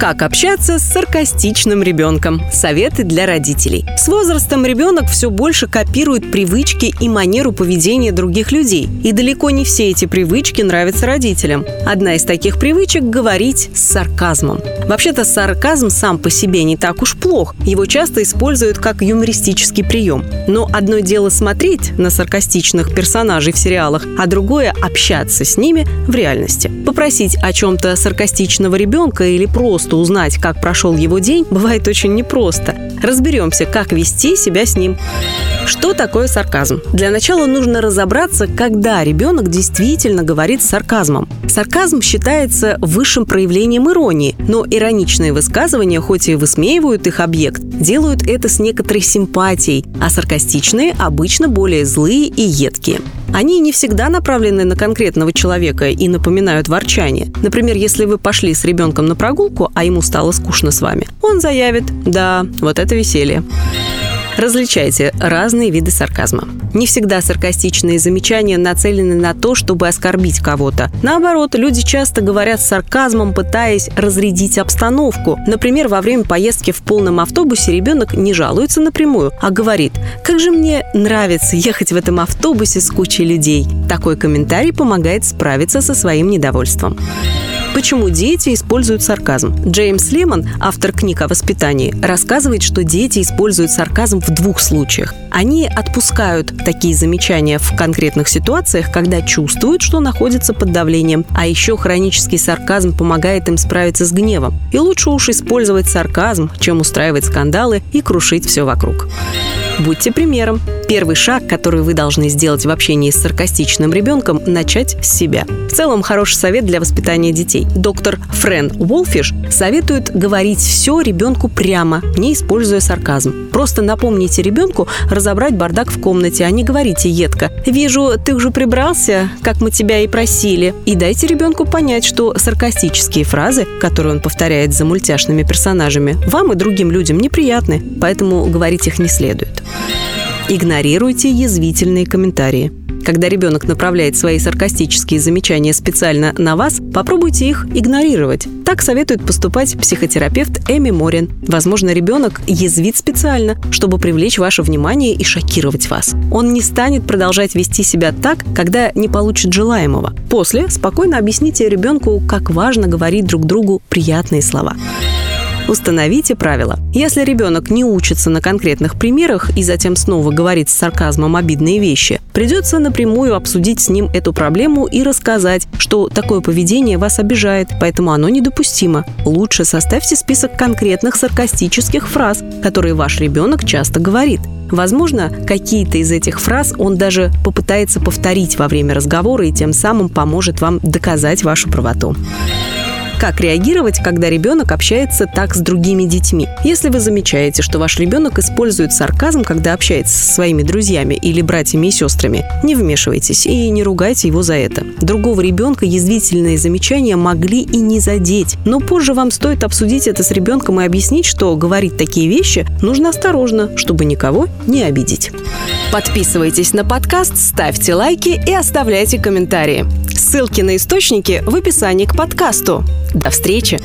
как общаться с саркастичным ребенком? Советы для родителей. С возрастом ребенок все больше копирует привычки и манеру поведения других людей. И далеко не все эти привычки нравятся родителям. Одна из таких привычек – говорить с сарказмом. Вообще-то сарказм сам по себе не так уж плох. Его часто используют как юмористический прием. Но одно дело смотреть на саркастичных персонажей в сериалах, а другое – общаться с ними в реальности. Попросить о чем-то саркастичного ребенка или просто просто узнать, как прошел его день, бывает очень непросто. Разберемся, как вести себя с ним. Что такое сарказм? Для начала нужно разобраться, когда ребенок действительно говорит с сарказмом. Сарказм считается высшим проявлением иронии, но ироничные высказывания, хоть и высмеивают их объект, делают это с некоторой симпатией, а саркастичные обычно более злые и едкие. Они не всегда направлены на конкретного человека и напоминают ворчание. Например, если вы пошли с ребенком на прогулку, а ему стало скучно с вами, он заявит «Да, вот это веселье». Различайте разные виды сарказма. Не всегда саркастичные замечания нацелены на то, чтобы оскорбить кого-то. Наоборот, люди часто говорят с сарказмом, пытаясь разрядить обстановку. Например, во время поездки в полном автобусе ребенок не жалуется напрямую, а говорит «Как же мне нравится ехать в этом автобусе с кучей людей». Такой комментарий помогает справиться со своим недовольством. Почему дети используют сарказм? Джеймс Лемон, автор книг о воспитании, рассказывает, что дети используют сарказм в двух случаях. Они отпускают такие замечания в конкретных ситуациях, когда чувствуют, что находятся под давлением. А еще хронический сарказм помогает им справиться с гневом. И лучше уж использовать сарказм, чем устраивать скандалы и крушить все вокруг. Будьте примером. Первый шаг, который вы должны сделать в общении с саркастичным ребенком – начать с себя. В целом, хороший совет для воспитания детей. Доктор Френ Уолфиш советует говорить все ребенку прямо, не используя сарказм. Просто напомните ребенку разобрать бардак в комнате, а не говорите едко «Вижу, ты уже прибрался, как мы тебя и просили». И дайте ребенку понять, что саркастические фразы, которые он повторяет за мультяшными персонажами, вам и другим людям неприятны, поэтому говорить их не следует. Игнорируйте язвительные комментарии. Когда ребенок направляет свои саркастические замечания специально на вас, попробуйте их игнорировать. Так советует поступать психотерапевт Эми Морин. Возможно, ребенок язвит специально, чтобы привлечь ваше внимание и шокировать вас. Он не станет продолжать вести себя так, когда не получит желаемого. После спокойно объясните ребенку, как важно говорить друг другу приятные слова. Установите правила. Если ребенок не учится на конкретных примерах и затем снова говорит с сарказмом обидные вещи, придется напрямую обсудить с ним эту проблему и рассказать, что такое поведение вас обижает, поэтому оно недопустимо. Лучше составьте список конкретных саркастических фраз, которые ваш ребенок часто говорит. Возможно, какие-то из этих фраз он даже попытается повторить во время разговора и тем самым поможет вам доказать вашу правоту. Как реагировать, когда ребенок общается так с другими детьми? Если вы замечаете, что ваш ребенок использует сарказм, когда общается со своими друзьями или братьями и сестрами, не вмешивайтесь и не ругайте его за это. Другого ребенка язвительные замечания могли и не задеть, но позже вам стоит обсудить это с ребенком и объяснить, что говорить такие вещи нужно осторожно, чтобы никого не обидеть. Подписывайтесь на подкаст, ставьте лайки и оставляйте комментарии. Ссылки на источники в описании к подкасту. До встречи!